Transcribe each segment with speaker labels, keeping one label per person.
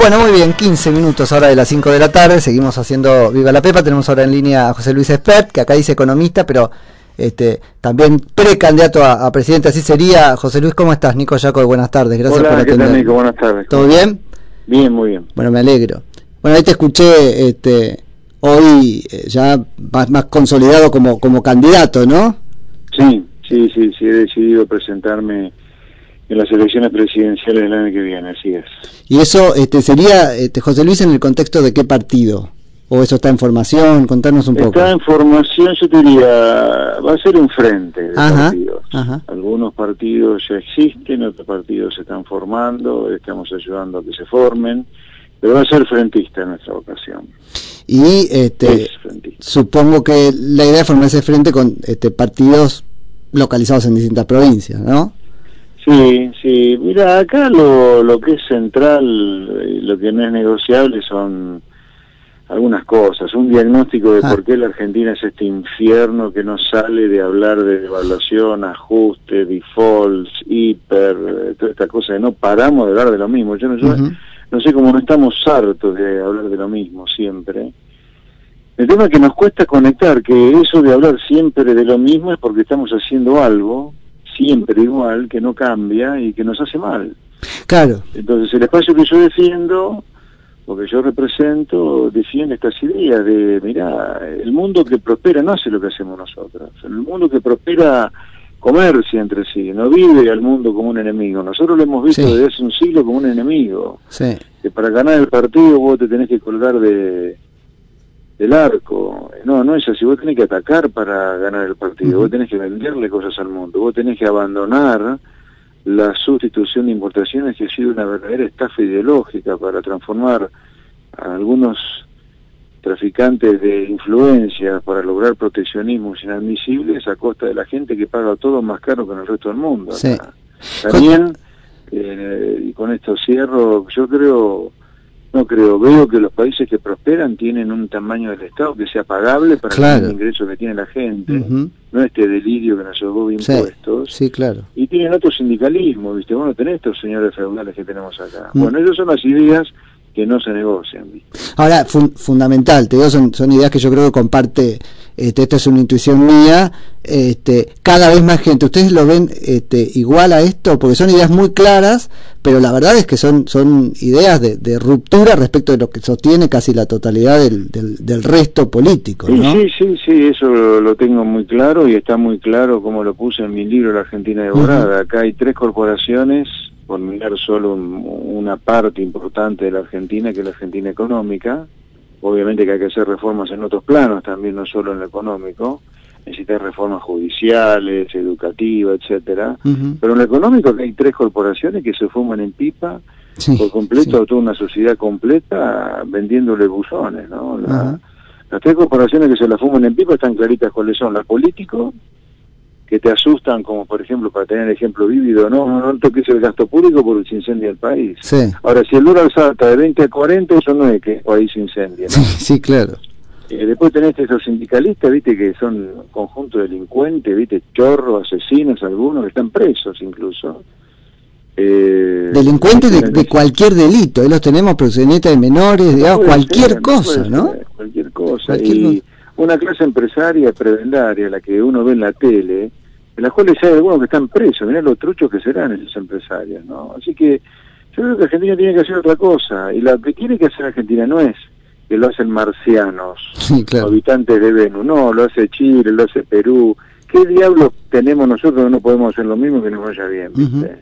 Speaker 1: Bueno, muy bien, 15 minutos ahora de las 5 de la tarde, seguimos haciendo Viva la Pepa, tenemos ahora en línea a José Luis Espert, que acá dice economista, pero este, también precandidato a, a presidente, así sería. José Luis, ¿cómo estás? Nico Yaco, buenas tardes, gracias
Speaker 2: Hola,
Speaker 1: por
Speaker 2: ¿qué
Speaker 1: atender.
Speaker 2: tal, Nico? Buenas tardes.
Speaker 1: ¿Todo bien?
Speaker 2: Bien, muy bien.
Speaker 1: Bueno, me alegro. Bueno, ahí te escuché este, hoy eh, ya más, más consolidado como, como candidato, ¿no?
Speaker 2: Sí, sí, sí, sí, he decidido presentarme en las elecciones presidenciales del año que viene, así es.
Speaker 1: Y eso este, sería, este, José Luis, en el contexto de qué partido? ¿O eso está en formación? Contanos un poco.
Speaker 2: Está en formación, yo te diría, va a ser un frente de
Speaker 1: Ajá,
Speaker 2: partidos.
Speaker 1: ajá.
Speaker 2: Algunos partidos ya existen, otros partidos se están formando, estamos ayudando a que se formen, pero va a ser frentista en nuestra ocasión.
Speaker 1: Y este,
Speaker 2: es frentista.
Speaker 1: supongo que la idea es formar ese frente con este, partidos localizados en distintas provincias, ¿no?
Speaker 2: Sí, sí. Mira, acá lo, lo que es central, eh, lo que no es negociable son algunas cosas. Un diagnóstico de
Speaker 1: Ah.
Speaker 2: por qué la Argentina es este infierno que no sale de hablar de devaluación, ajuste, defaults, hiper, eh, toda esta cosa de no paramos de hablar de lo mismo. Yo no, yo no sé cómo no estamos hartos de hablar de lo mismo siempre. El tema es que nos cuesta conectar, que eso de hablar siempre de lo mismo es porque estamos haciendo algo, siempre igual, que no cambia y que nos hace mal.
Speaker 1: Claro,
Speaker 2: Entonces el espacio que yo defiendo, o que yo represento, defiende estas ideas de, mira, el mundo que prospera no hace lo que hacemos nosotros. El mundo que prospera comercia entre sí, no vive al mundo como un enemigo. Nosotros lo hemos visto
Speaker 1: Sí.
Speaker 2: desde hace un siglo como un enemigo
Speaker 1: sí.
Speaker 2: que para ganar el partido vos te tenés que colgar de del arco. No, no es así. Vos tenés que atacar para ganar el partido. Vos tenés que venderle cosas al mundo. Vos tenés que abandonar la sustitución de importaciones que ha sido una verdadera estafa ideológica para transformar a algunos traficantes de influencia para lograr proteccionismos inadmisibles a costa de la gente que paga todo más caro que en el resto del mundo.
Speaker 1: Sí.
Speaker 2: También, eh, y con esto cierro, yo creo, no creo, veo que los países que prosperan tienen un tamaño del Estado que sea pagable para
Speaker 1: Claro.
Speaker 2: el ingreso que tiene la gente, no este delirio que nos llevó
Speaker 1: Sí,
Speaker 2: impuestos.
Speaker 1: sí, claro.
Speaker 2: Y tienen otro sindicalismo, ¿viste? Bueno, tenés estos señores feudales que tenemos acá.
Speaker 1: Mm.
Speaker 2: Bueno, esas son las ideas que no se negocian.
Speaker 1: Ahora, fun- fundamental, te digo, son, son ideas que yo creo que comparte, este, esto es una intuición mía, este, cada vez más gente, ¿ustedes lo ven este, igual a esto? Porque son ideas muy claras, pero la verdad es que son, son ideas de, de ruptura respecto de lo que sostiene casi la totalidad del, del, del resto político, ¿no?
Speaker 2: sí, sí, sí, eso lo, lo tengo muy claro y está muy claro como lo puse en mi libro La Argentina Devorada. Acá hay tres corporaciones, por mirar solo un- una parte importante de la Argentina, que es la Argentina económica. Obviamente que hay que hacer reformas en otros planos también, no solo en lo económico. Necesitas reformas judiciales, educativas, etcétera. Pero en lo económico que hay tres corporaciones que se fuman en pipa
Speaker 1: Sí,
Speaker 2: por completo
Speaker 1: sí.
Speaker 2: a toda una sociedad completa vendiéndole buzones, ¿no? La- las tres corporaciones que se la fuman en pipa están claritas cuáles son. La político, que te asustan, como por ejemplo, para tener ejemplo vívido, no, no, no toques el gasto público porque se incendia el país.
Speaker 1: Sí,
Speaker 2: Ahora, si el dólar salta de 20 a 40, eso no es que el país se incendie, ¿no?
Speaker 1: sí, sí, claro.
Speaker 2: Eh, después tenés esos sindicalistas, viste, que son conjunto de delincuentes, viste, chorros, asesinos, algunos que están presos incluso. Eh,
Speaker 1: Delincuentes de, de cualquier delito, ahí los tenemos, proxenetas de menores, digamos,
Speaker 2: Puede
Speaker 1: cualquier
Speaker 2: ser,
Speaker 1: cosa, ¿no?
Speaker 2: ser, Cualquier cosa.
Speaker 1: Cualquier
Speaker 2: y
Speaker 1: cosa.
Speaker 2: una clase empresaria prebendaria, la que uno ve en la tele, en las cuales hay algunos que están presos, mirá los truchos que serán esos empresarios, ¿no? Así que yo creo que Argentina tiene que hacer otra cosa, y lo que tiene que hacer Argentina no es que lo hacen marcianos,
Speaker 1: Sí, claro.
Speaker 2: habitantes de Venus, no, lo hace Chile, lo hace Perú. ¿Qué diablos tenemos nosotros que no podemos hacer lo mismo que nos vaya bien? ¿viste?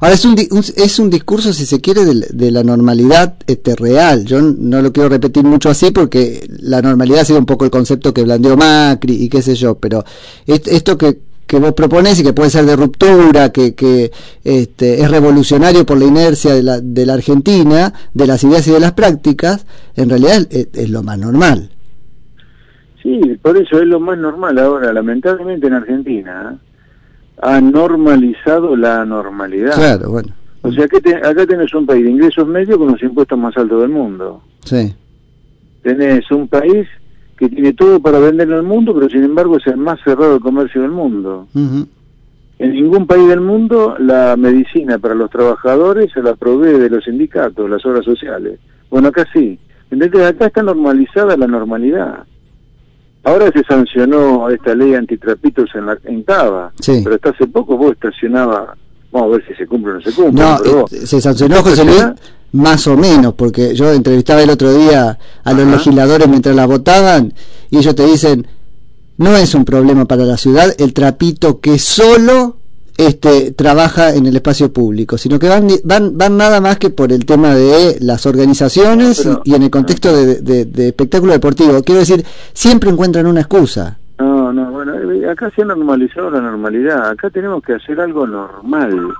Speaker 1: Ahora es un, un- es un discurso, si se quiere, de, la normalidad este, real. Yo no lo quiero repetir mucho así porque la normalidad ha sido un poco el concepto que blandeó Macri y qué sé yo, pero est- esto que, que vos proponés y que puede ser de ruptura, que, que este, es revolucionario por la inercia de la, de la Argentina, de las ideas y de las prácticas, en realidad es, es lo más normal.
Speaker 2: Sí, por eso es lo más normal ahora. Lamentablemente en Argentina ha normalizado la normalidad.
Speaker 1: Claro, bueno.
Speaker 2: O sea, que te- acá tenés un país de ingresos medios con los impuestos más altos del mundo.
Speaker 1: Sí,
Speaker 2: Tenés un país que tiene todo para vender al mundo, pero sin embargo es el más cerrado de comercio del mundo. En ningún país del mundo la medicina para los trabajadores se la provee de los sindicatos, las obras sociales. Bueno, acá sí. Entonces acá está normalizada la normalidad. Ahora se sancionó esta ley antitrapitos en, la, en Cava, pero hasta hace poco vos estacionaba, vamos a ver si se cumple o no se cumple.
Speaker 1: No, eh, se sancionó José Luis más o menos, porque yo entrevistaba el otro día a los legisladores mientras la votaban y ellos te dicen, no es un problema para la ciudad el trapito que solo este, trabaja en el espacio público, sino que van, van, van nada más que por el tema de las organizaciones y, en el contexto de, de, espectáculo deportivo. Quiero decir, siempre encuentran una excusa.
Speaker 2: No, no, bueno, eh, acá se ha normalizado la normalidad, acá tenemos que hacer algo normal.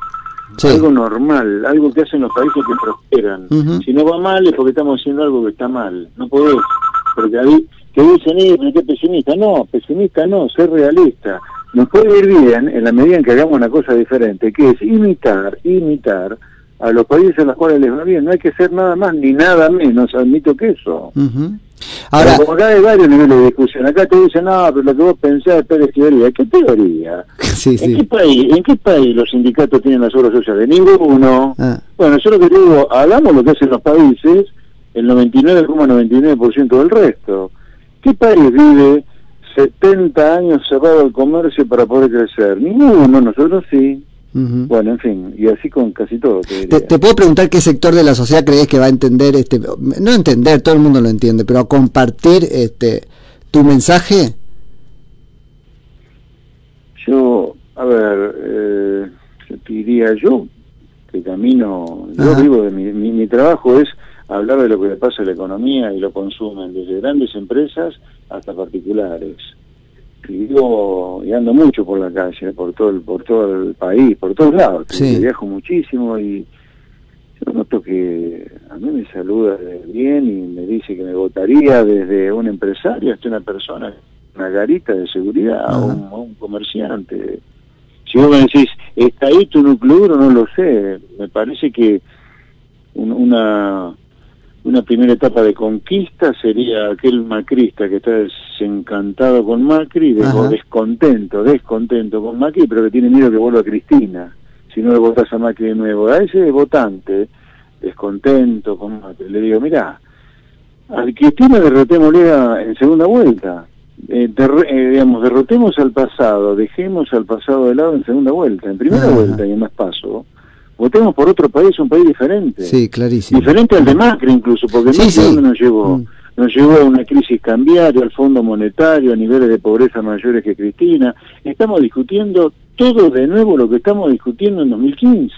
Speaker 2: Algo normal, algo que hacen los países que prosperan. Si no va mal es porque estamos haciendo algo que está mal. No podés, porque ahí te dicen, eh, ¿qué pesimista? No, pesimista no, ser realista. Nos puede ir bien en la medida en que hagamos una cosa diferente, que es imitar, imitar a los países a los cuales les va bien. No hay que ser nada más ni nada menos, admito que eso. Ahora, como acá hay varios niveles de discusión. Acá te dicen, no, pero lo que vos pensás es teoría. ¿Qué teoría? ¿En, Qué país, ¿En qué país los sindicatos tienen las obras sociales? Ninguno. Ah. Bueno, yo lo que digo, hagamos lo que hacen los países, el 99,99% del resto. ¿Qué país vive 70 años cerrado el comercio para poder crecer? Ninguno, nosotros sí. Bueno, en fin, y así con casi todo.
Speaker 1: Te, puedo preguntar qué sector de la sociedad crees que va a entender, este, no entender, todo el mundo lo entiende, pero a compartir este, tu mensaje?
Speaker 2: Yo, a ver, eh, te diría yo que camino, yo vivo de mi, mi, trabajo es hablar de lo que le pasa a la economía y lo consumen desde grandes empresas hasta particulares y ando mucho por la calle, por todo el, por todo el país, por todos lados. Viajo muchísimo y yo noto que a mí me saluda bien y me dice que me votaría desde un empresario hasta una persona, una garita de seguridad o un, comerciante. Si vos me decís, ¿está ahí tu núcleo duro? No lo sé. Me parece que una una primera etapa de conquista sería aquel macrista que está desencantado con Macri, o descontento, descontento con Macri, pero que tiene miedo que vuelva a Cristina, si no le votas a Macri de nuevo. A ese votante, descontento con Macri, le digo, mirá, a Cristina derrotémosle en segunda vuelta. Eh, eh, digamos, derrotemos al pasado, dejemos al pasado de lado en segunda vuelta, en primera vuelta y en más paso, votemos por otro país, un país diferente.
Speaker 1: Sí, clarísimo.
Speaker 2: Diferente al de Macri incluso, porque Macri nos llevó, mm. nos llevó a una crisis cambiaria, al Fondo Monetario, a niveles de pobreza mayores que Cristina. Estamos discutiendo todo de nuevo lo que estamos discutiendo en 2015.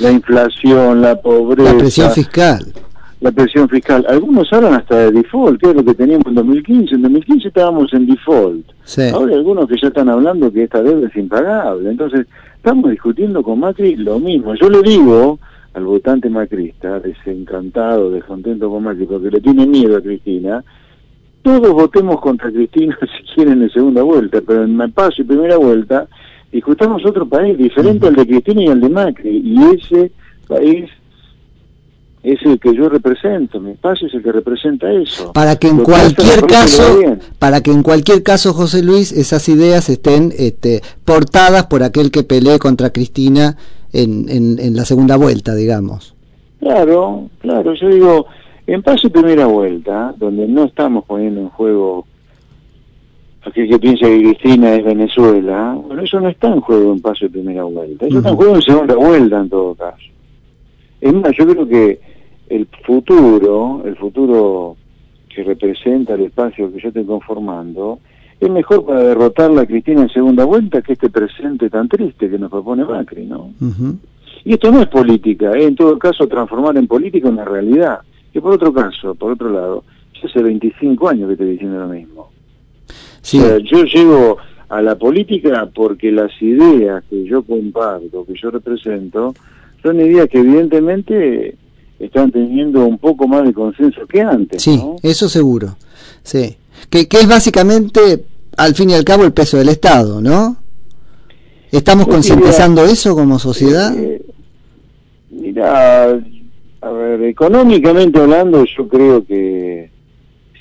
Speaker 2: La inflación, la pobreza.
Speaker 1: La presión fiscal.
Speaker 2: La presión fiscal. Algunos hablan hasta de default, que es lo que teníamos en 2015. En 2015 estábamos en default. Ahora hay algunos que ya están hablando que esta deuda es impagable. Entonces, estamos discutiendo con Macri lo mismo. Yo le digo al votante macrista, desencantado, descontento con Macri, porque le tiene miedo a Cristina, todos votemos contra Cristina si quieren en segunda vuelta, pero en paso y primera vuelta discutamos otro país diferente al de Cristina y al de Macri, y ese país es el que yo represento, mi espacio es el que representa eso.
Speaker 1: Para que en cualquier caso, para que en cualquier caso, José Luis, esas ideas estén este, portadas por aquel que pelee contra Cristina en, en, la segunda vuelta, digamos.
Speaker 2: Claro, claro, yo digo, en paso y primera vuelta, donde no estamos poniendo en juego aquel que piensa que Cristina es Venezuela, bueno, eso no está en juego en paso y primera vuelta, eso está en juego en segunda vuelta en todo caso. Es más, yo creo que el futuro, el futuro que representa el espacio que yo estoy conformando, es mejor para derrotar a Cristina en segunda vuelta que este presente tan triste que nos propone Macri, ¿no? Y esto no es política, es en todo caso transformar en política una realidad. Y por otro caso, por otro lado, yo hace 25 años que estoy diciendo lo mismo. Sí. yo llego a la política porque las ideas que yo comparto, que yo represento, son ideas que evidentemente están teniendo un poco más de consenso que antes.
Speaker 1: Sí, eso seguro. Sí. Que, que es básicamente, al fin y al cabo, el peso del Estado, ¿no? ¿Estamos concientizando eso como sociedad? Eh,
Speaker 2: mira, a ver, económicamente hablando, yo creo que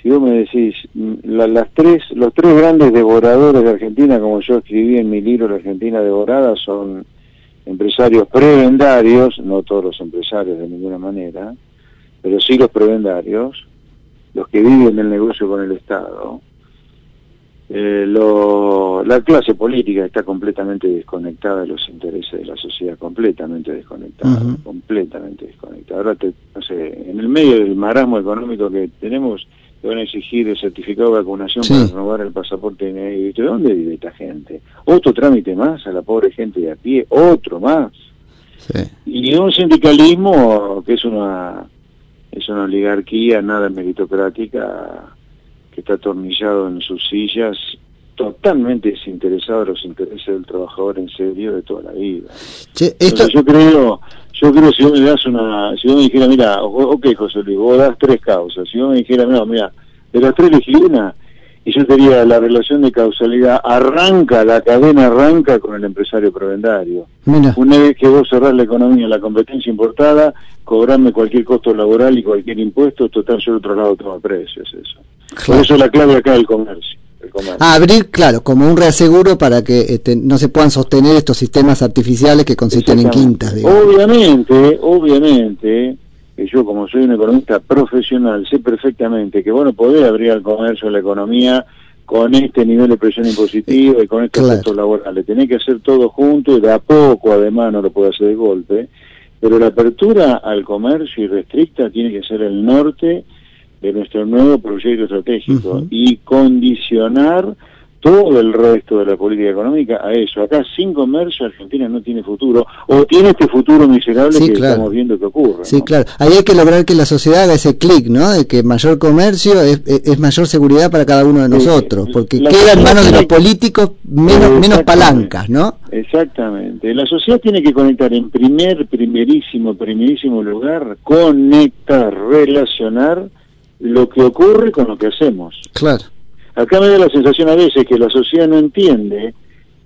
Speaker 2: si vos me decís, mm, las tres, los tres grandes devoradores de Argentina, como yo escribí en mi libro La Argentina Devorada, son empresarios prebendarios, no todos los empresarios de ninguna manera, pero sí los prebendarios, los que viven el negocio con el Estado. Eh, la clase política está completamente desconectada de los intereses de la sociedad, completamente desconectada, completamente desconectada. Ahora, no sé, en el medio del marasmo económico que tenemos, te van a exigir el certificado de vacunación para renovar el pasaporte de ¿De dónde vive esta gente? Otro trámite más a la pobre gente de a pie, otro más. Y un sindicalismo que es una es una oligarquía nada meritocrática que está atornillado en sus sillas totalmente desinteresado de los intereses del trabajador en serio de toda la vida. yo creo, yo creo si vos me das una, si vos me dijera, mira, ok José Luis, vos das tres causas, si vos me dijera, mira, mira, de las tres elegí una, y yo te diría, la relación de causalidad arranca, la cadena arranca con el empresario provendario. Una vez que vos cerrás la economía, la competencia importada, cobrarme cualquier costo laboral y cualquier impuesto, total, yo otro lado toma precios, eso. Por eso la clave acá del comercio.
Speaker 1: Ah, abrir, claro, como un reaseguro para que este, no se puedan sostener estos sistemas artificiales que consisten en quintas.
Speaker 2: Obviamente, obviamente, que yo como soy un economista profesional sé perfectamente que bueno podés abrir el comercio, la economía con este nivel de presión impositiva y con estos costos laborales. Tenés que hacer todo junto y de a poco además no lo puede hacer de golpe. Pero la apertura al comercio irrestricta tiene que ser el norte de nuestro nuevo proyecto estratégico y condicionar todo el resto de la política económica a eso. Acá sin comercio Argentina no tiene futuro, o tiene este futuro miserable que estamos viendo que ocurre.
Speaker 1: Sí, claro. Ahí hay que lograr que la sociedad haga ese clic, ¿no? De que mayor comercio es, mayor seguridad para cada uno de nosotros, porque queda en manos de los políticos menos, menos palancas, ¿no?
Speaker 2: Exactamente. La sociedad tiene que conectar en primer, primerísimo, primerísimo lugar, conectar, relacionar lo que ocurre con lo que hacemos.
Speaker 1: Claro.
Speaker 2: Acá me da la sensación a veces que la sociedad no entiende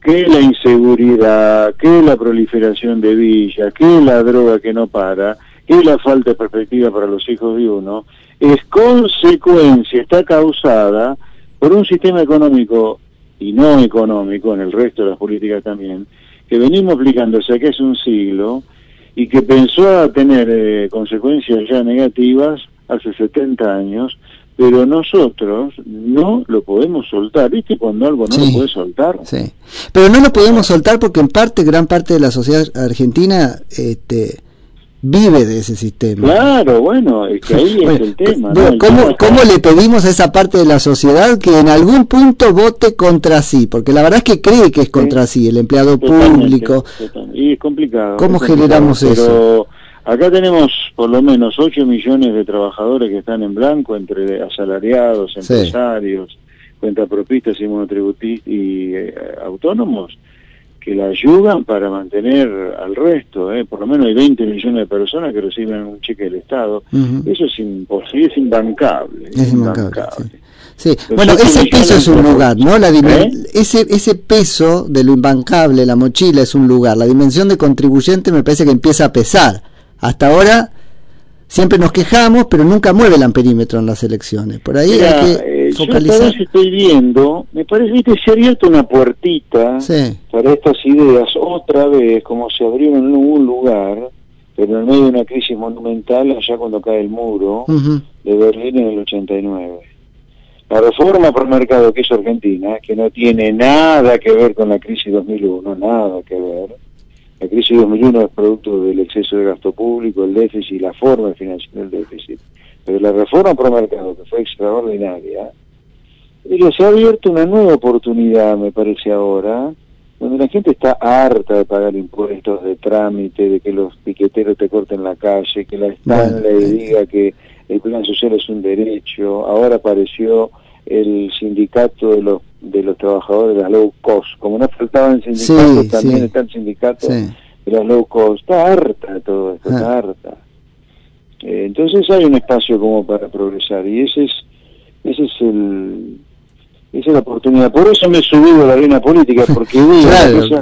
Speaker 2: que la inseguridad, que la proliferación de villas, que la droga que no para, que la falta de perspectiva para los hijos de uno, es consecuencia, está causada por un sistema económico y no económico, en el resto de las políticas también, que venimos aplicándose aquí hace un siglo y que pensó a tener eh, consecuencias ya negativas hace 70 años, pero nosotros no lo podemos soltar. ¿Viste cuando algo no lo puedes soltar?
Speaker 1: Sí. Pero no lo podemos soltar porque en parte, gran parte de la sociedad argentina este, vive de ese sistema.
Speaker 2: Claro, bueno, es que ahí es el tema.
Speaker 1: ¿cómo, le pedimos a esa parte de la sociedad que en algún punto vote contra sí? Porque la verdad es que cree que es contra sí, el empleado público.
Speaker 2: Y es complicado.
Speaker 1: ¿Cómo generamos eso?
Speaker 2: Acá tenemos por lo menos 8 millones de trabajadores que están en blanco, entre asalariados, empresarios, cuentapropistas y monotributistas y eh, autónomos, que la ayudan para mantener al resto. Eh. Por lo menos hay 20 millones de personas que reciben un cheque del Estado. Eso es imposible, es imbancable.
Speaker 1: Es imbancable. Sí. Bueno, ese peso es un lugar, ¿no? La ¿Eh? ese, ese peso de lo imbancable, la mochila es un lugar. La dimensión de contribuyente me parece que empieza a pesar. Hasta ahora siempre nos quejamos, pero nunca mueve el amperímetro en las elecciones. Por ahí hay que
Speaker 2: eh, focalizar. Yo estoy viendo, me parece que se ha abierto una puertita para estas ideas otra vez, como se abrieron en un lugar, pero en medio de una crisis monumental, allá cuando cae el muro de Berlín en el 89. La reforma por mercado que es Argentina, que no tiene nada que ver con la crisis 2001, nada que ver, la crisis de 2001 es producto del exceso de gasto público, el déficit y la forma de financiar el déficit. Pero la reforma pro mercado, que fue extraordinaria, se ha abierto una nueva oportunidad, me parece ahora, donde la gente está harta de pagar impuestos, de trámite, de que los piqueteros te corten la calle, que la Stanley diga que el plan social es un derecho. Ahora apareció el sindicato de los de los trabajadores de las low cost. Como no faltaban sindicatos, también está el sindicato de las low cost. Está harta de todo esto, está ah. harta. Eh, entonces hay un espacio como para progresar y ese es ese es el esa es la oportunidad. Por eso me he subido a la arena política, porque veo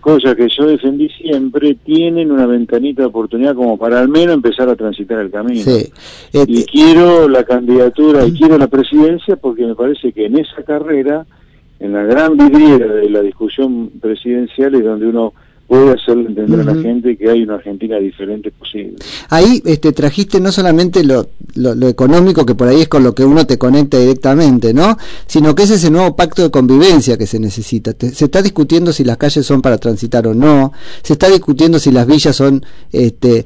Speaker 2: cosa que yo defendí siempre, tienen una ventanita de oportunidad como para al menos empezar a transitar el camino.
Speaker 1: Sí.
Speaker 2: y
Speaker 1: Eh,
Speaker 2: quiero la candidatura y quiero la presidencia porque me parece que en esa carrera, en la gran vidriera de la discusión presidencial, es donde uno puede hacerle entender a la gente que hay una Argentina diferente posible.
Speaker 1: Ahí este, trajiste no solamente lo, lo, lo económico, que por ahí es con lo que uno te conecta directamente, ¿no? Sino que es ese nuevo pacto de convivencia que se necesita. Te- se está discutiendo si las calles son para transitar o no, se está discutiendo si las villas son este,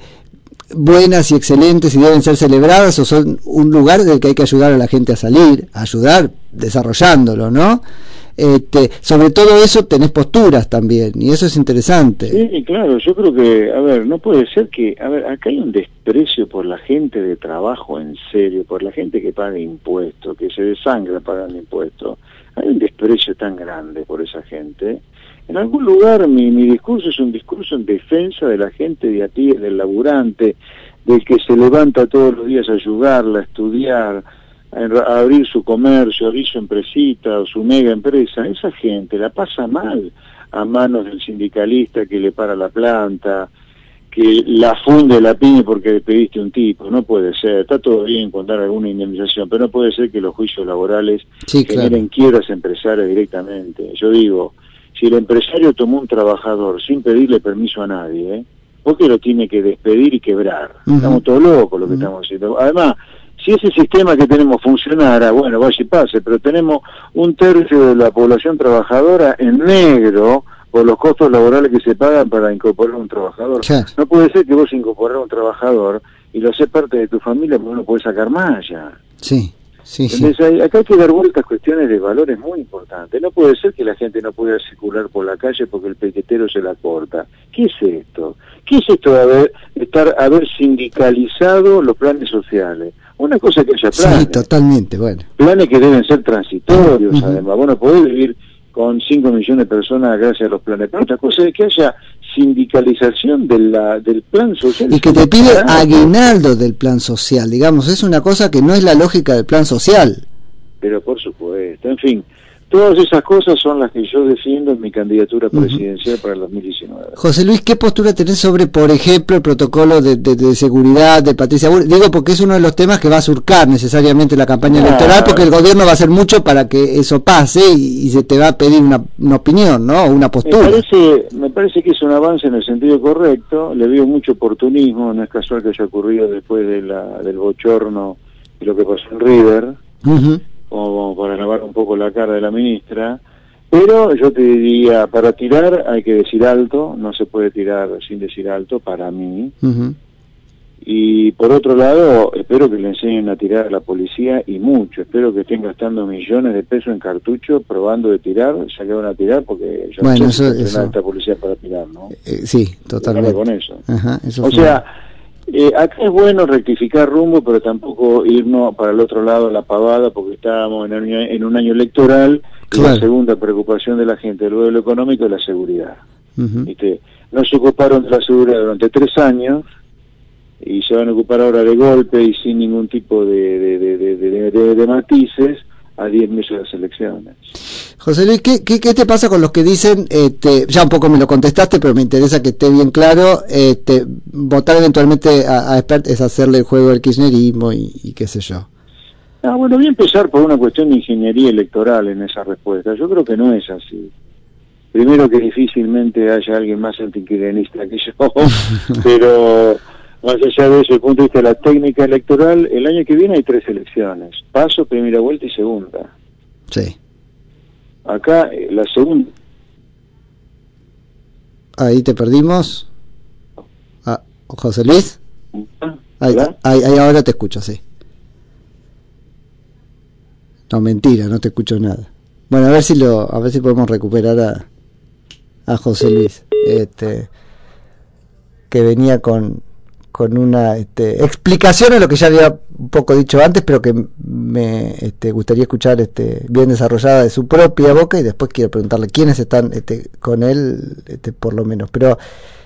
Speaker 1: buenas y excelentes y deben ser celebradas o son un lugar del que hay que ayudar a la gente a salir, a ayudar desarrollándolo, ¿no? Este, sobre todo eso tenés posturas también y eso es interesante.
Speaker 2: Sí, claro, yo creo que, a ver, no puede ser que, a ver, acá hay un desprecio por la gente de trabajo en serio, por la gente que paga impuestos, que se desangra pagando impuestos. Hay un desprecio tan grande por esa gente. En algún lugar mi, mi discurso es un discurso en defensa de la gente de a pie, del laburante, del que se levanta todos los días a ayudarla, a estudiar, a, abrir su comercio, abrir su empresita o su mega empresa. Esa gente la pasa mal a manos del sindicalista que le para la planta, que la funde la pyme porque despediste un tipo. No puede ser. Está todo bien con dar alguna indemnización, pero no puede ser que los juicios laborales
Speaker 1: Sí, claro.
Speaker 2: generen quiebras empresarias directamente. Yo digo, si el empresario tomó un trabajador sin pedirle permiso a nadie, ¿eh? ¿por qué lo tiene que despedir y quebrar?
Speaker 1: Ujú.
Speaker 2: Estamos todos locos lo que estamos haciendo. Además, si ese sistema que tenemos funcionara, bueno, vaya y pase, pero tenemos un tercio de la población trabajadora en negro por los costos laborales que se pagan para incorporar un trabajador. No puede ser que vos incorporar un trabajador y lo haces parte de tu familia porque no puedes sacar más ya.
Speaker 1: Sí, sí, sí.
Speaker 2: Entonces, hay- acá hay que dar vueltas cuestiones de valores muy importantes. No puede ser que la gente no pueda circular por la calle porque el pequetero se la corta. ¿Qué es esto? ¿Qué es esto de haber, estar, haber sindicalizado los planes sociales? Una cosa que haya planes,
Speaker 1: Sí, totalmente, bueno.
Speaker 2: planes que deben ser transitorios, además. Vos no podés vivir con 5 millones de personas gracias a los planes. Pero otra cosa es que haya sindicalización de la, del plan social.
Speaker 1: Y que te pide aguinaldo del plan social, digamos, es una cosa que no es la lógica del plan social.
Speaker 2: Pero por supuesto, en fin, todas esas cosas son las que yo defiendo en mi candidatura presidencial para el 2019.
Speaker 1: José Luis, ¿qué postura tenés sobre, por ejemplo, el protocolo de, de- de seguridad de Patricia Bull? Digo porque es uno de los temas que va a surcar necesariamente la campaña
Speaker 2: Ah.
Speaker 1: electoral, porque el gobierno va a hacer mucho para que eso pase y, y se te va a pedir una, una opinión, ¿no? Una
Speaker 2: Me
Speaker 1: postura.
Speaker 2: parece, me parece que es un avance en el sentido correcto, le veo mucho oportunismo, no es casual que haya ocurrido después de la, del bochorno y lo que pasó en River,
Speaker 1: Ujú.
Speaker 2: Como para lavar un poco la cara de la ministra, pero yo te diría, para tirar hay que decir alto, no se puede tirar sin decir alto, para mí. Y por otro lado, espero que le enseñen a tirar a la policía y mucho. Espero que estén gastando millones de pesos en cartucho probando de tirar, ya que van a tirar porque yo
Speaker 1: Bueno,
Speaker 2: no sé si
Speaker 1: eso-
Speaker 2: entrenada
Speaker 1: eso.
Speaker 2: esta policía para tirar, ¿no?
Speaker 1: Eh, sí, totalmente.
Speaker 2: con eso.
Speaker 1: Ajá, eso
Speaker 2: O sea, eh, acá es bueno rectificar rumbo, pero tampoco irnos para el otro lado a la pavada porque estábamos en, un año- en un año electoral y la segunda preocupación de la gente luego de lo económico es la seguridad. ¿viste? No se ocuparon de la seguridad durante tres años y se van a ocupar ahora de golpe y sin ningún tipo de, de, de, de, de- de- de matices a 10 meses de las elecciones.
Speaker 1: José Luis, ¿qué, qué, qué te pasa con los que dicen, este, ya un poco me lo contestaste, pero me interesa que esté bien claro, este, votar eventualmente a, a Espert es hacerle el juego del kirchnerismo y, y qué sé yo?
Speaker 2: Ah, bueno, voy a empezar por una cuestión de ingeniería electoral en esa respuesta. Yo creo que no es así. Primero que difícilmente haya alguien más antiquirenista que yo, pero más allá de eso, el punto de vista de la técnica electoral, el año que viene hay tres elecciones. Paso, primera vuelta y segunda.
Speaker 1: Sí.
Speaker 2: Acá eh, la segunda
Speaker 1: Ahí te perdimos. Ah, José Luis. Ahí, ahí, ahí ahora te escucho, sí. No, mentira, no te escucho nada. Bueno, a ver si lo, a ver si podemos recuperar a, a José Luis, este, que venía con, con una este, explicación a lo que ya había un poco dicho antes, pero que me este, gustaría escuchar este, bien desarrollada de su propia boca y después quiero preguntarle quiénes están este, con él, este, por lo menos. Pero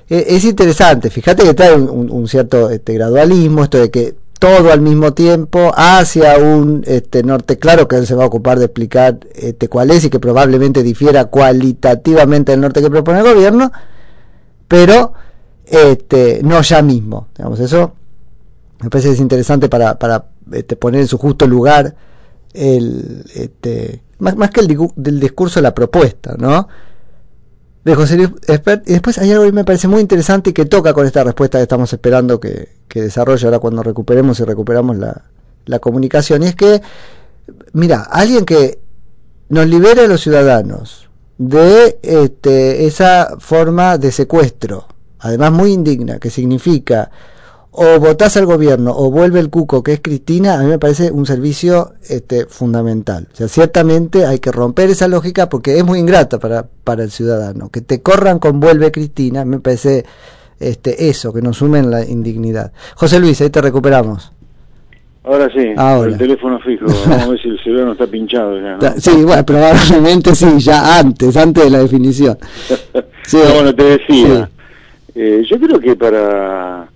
Speaker 1: eh, es interesante, fíjate que trae un, un- cierto este, gradualismo, esto de que todo al mismo tiempo hacia un este, norte claro que él se va a ocupar de explicar este, cuál es y que probablemente difiera cualitativamente del norte que propone el gobierno, pero este, no ya mismo. Digamos, eso me parece es interesante para, para este, poner en su justo lugar el, este, más, más que el del discurso la propuesta, ¿no? De José Luis Expert. Y después hay algo que me parece muy interesante y que toca con esta respuesta que estamos esperando que, que desarrolle ahora cuando recuperemos y recuperamos la, la comunicación. Y es que, mira, alguien que nos libere a los ciudadanos de este, esa forma de secuestro, además muy indigna, que significa o votás al gobierno o vuelve el cuco que es Cristina, a mí me parece un servicio este, fundamental. O sea, ciertamente hay que romper esa lógica porque es muy ingrata para, para el ciudadano. Que te corran con vuelve Cristina, me parece este, eso, que nos sumen la indignidad. José Luis, ahí te recuperamos.
Speaker 2: Ahora sí, Ahora. el teléfono fijo, vamos a ver si el celular no está pinchado ya. ¿no?
Speaker 1: Sí, bueno, probablemente sí, ya antes, antes de la definición.
Speaker 2: Sí, bueno, te decía, eh, yo creo que para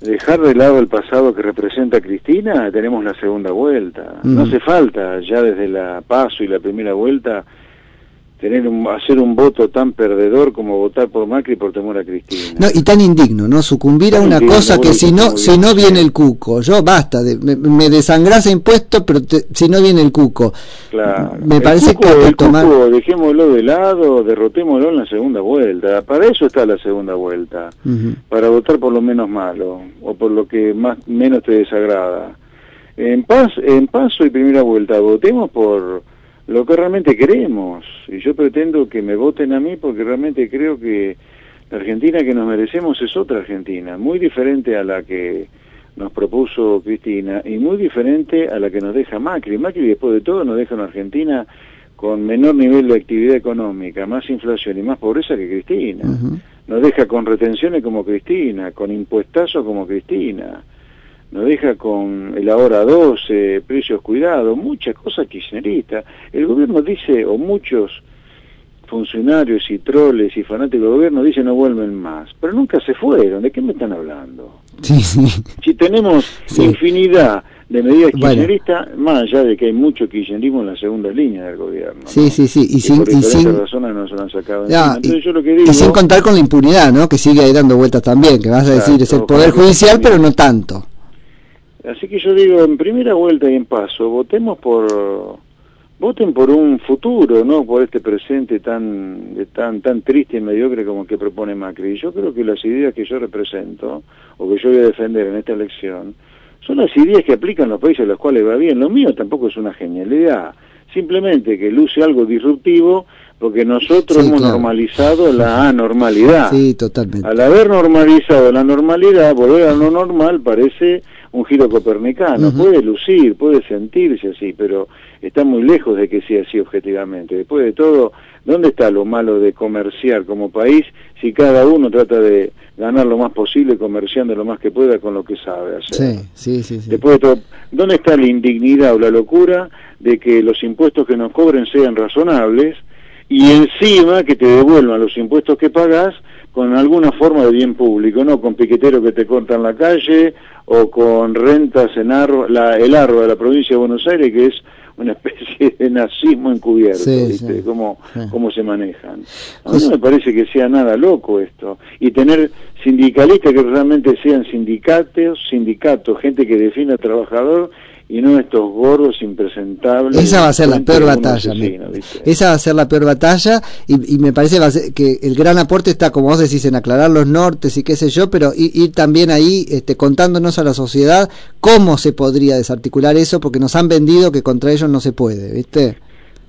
Speaker 2: dejar de lado el pasado que representa a Cristina, tenemos la segunda vuelta. No hace falta, ya desde la paso y la primera vuelta, tener un, hacer un voto tan perdedor como votar por Macri por temor a Cristina.
Speaker 1: No, y tan indigno, ¿no? Sucumbir a una cosa que si no si no viene el cuco, yo basta, de, me, me desangrasa impuesto, pero si no viene el cuco.
Speaker 2: Claro. Me parece que el tomar... cuco, dejémoslo de lado, derrotémoslo en la segunda vuelta. Para eso está la segunda vuelta. Para votar por lo menos malo o por lo que más menos te desagrada. En paz, en paso y primera vuelta, votemos por lo que realmente queremos. Y yo pretendo que me voten a mí porque realmente creo que la Argentina que nos merecemos es otra Argentina, muy diferente a la que nos propuso Cristina y muy diferente a la que nos deja Macri. Macri después de todo nos deja una Argentina con menor nivel de actividad económica, más inflación y más pobreza que Cristina. Nos deja con retenciones como Cristina, con impuestazos como Cristina nos deja con el ahora 12, precios cuidados, muchas cosas kirchneristas. El gobierno dice, o muchos funcionarios y troles y fanáticos del gobierno dicen no vuelven más, pero nunca se fueron. ¿De qué me están hablando?
Speaker 1: Sí, sí.
Speaker 2: Si tenemos infinidad de medidas kirchneristas, más allá de que hay mucho kirchnerismo en la segunda línea del gobierno.
Speaker 1: Sí, sí, sí. Y, sin, y sin...
Speaker 2: razones no se lo han sacado.
Speaker 1: y, yo lo que digo, y sin contar con la impunidad, ¿no? Que sigue ahí dando vueltas también, que vas a decir es el Poder Judicial, pero no tanto.
Speaker 2: Así que yo digo, en primera vuelta y en paso, votemos por voten por un futuro, no por este presente tan tan tan triste y mediocre como el que propone Macri. Yo creo que las ideas que yo represento o que yo voy a defender en esta elección son las ideas que aplican los países a los cuales va bien. Lo mío tampoco es una genialidad, simplemente que luce algo disruptivo porque nosotros hemos normalizado la anormalidad.
Speaker 1: Sí, totalmente.
Speaker 2: Al haber normalizado la normalidad, volver a lo normal parece un giro copernicano. Puede lucir, puede sentirse así, pero está muy lejos de que sea así objetivamente. Después de todo, ¿dónde está lo malo de comerciar como país si cada uno trata de ganar lo más posible comerciando lo más que pueda con lo que sabe hacer?
Speaker 1: Sí, sí, sí.
Speaker 2: Después de todo, ¿dónde está la indignidad o la locura de que los impuestos que nos cobren sean razonables y encima que te devuelvan los impuestos que pagas con alguna forma de bien público, no con piqueteros que te cortan la calle o con rentas en la, el árbol de la provincia de Buenos Aires, que es una especie de nazismo encubierto, ¿viste? Cómo, cómo se manejan. A mí no me parece que sea nada loco esto. Y tener sindicalistas que realmente sean sindicatos, sindicatos, gente que defienda al trabajador y no estos gordos impresentables.
Speaker 1: Esa va a ser la peor batalla. esa va a ser la peor batalla y, me parece que el gran aporte está, como vos decís, en aclarar los nortes y qué sé yo, pero ir, también ahí este, contándonos a la sociedad cómo se podría desarticular eso, porque nos han vendido que contra ellos no se puede, ¿viste?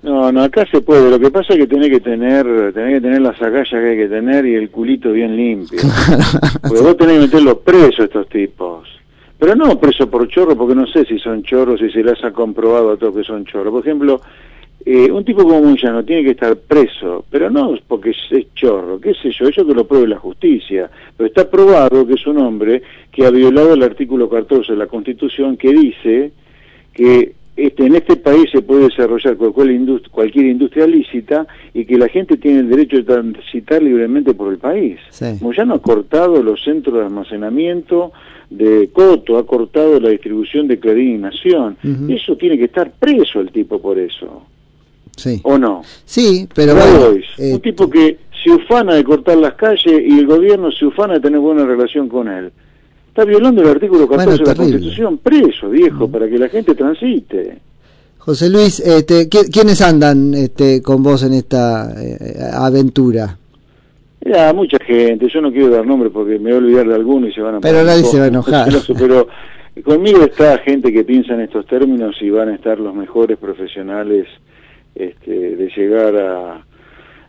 Speaker 2: No, no, acá se puede. Lo que pasa es que tenés que tener, tenés que tener las agallas que hay que tener y el culito bien limpio. Porque vos tenés que meterlos presos estos tipos. Pero no preso por chorro, porque no sé si son chorros, si se les ha comprobado a todos que son chorros. Por ejemplo, eh, un tipo como Moyano tiene que estar preso, pero no porque es chorro, qué sé yo, eso que lo pruebe la justicia. Pero está probado que es un hombre que ha violado el artículo 14 de la Constitución que dice que este, en este país se puede desarrollar cualquier industria, cualquier industria lícita y que la gente tiene el derecho de transitar libremente por el país. Como ya no ha cortado los centros de almacenamiento de Coto, ha cortado la distribución de Clarín y Nación. Eso tiene que estar preso el tipo por eso.
Speaker 1: Sí.
Speaker 2: ¿O no?
Speaker 1: Sí, pero
Speaker 2: Un este tipo que se ufana de cortar las calles y el gobierno se ufana de tener buena relación con él. Está violando el artículo 14 de la Constitución, preso, viejo, para que la gente transite.
Speaker 1: José Luis, este, ¿quiénes andan este, con vos en esta eh, aventura?
Speaker 2: Mucha gente, yo no quiero dar nombres porque me voy a olvidar de alguno y se van a...
Speaker 1: Pero nadie se va a enojar.
Speaker 2: Pero conmigo está gente que piensa en estos términos y van a estar los mejores profesionales este, de llegar a,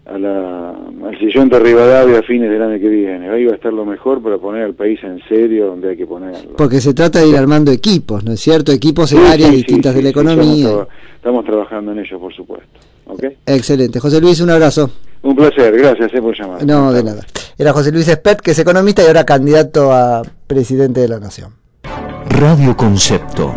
Speaker 2: a la, al sillón de Rivadavia a fines del año que viene. Ahí va a estar lo mejor para poner al país en serio donde hay que ponerlo.
Speaker 1: Porque se trata de ir armando equipos, ¿no es cierto? Equipos en áreas distintas de la economía.
Speaker 2: Estamos, trabajando en ello, por supuesto. ¿Okay?
Speaker 1: Excelente. José Luis, un abrazo.
Speaker 2: Un placer, gracias eh, por llamar.
Speaker 1: No, de nada. Era José Luis Espert, que es economista y ahora candidato a presidente de la Nación.
Speaker 3: Radio Concepto.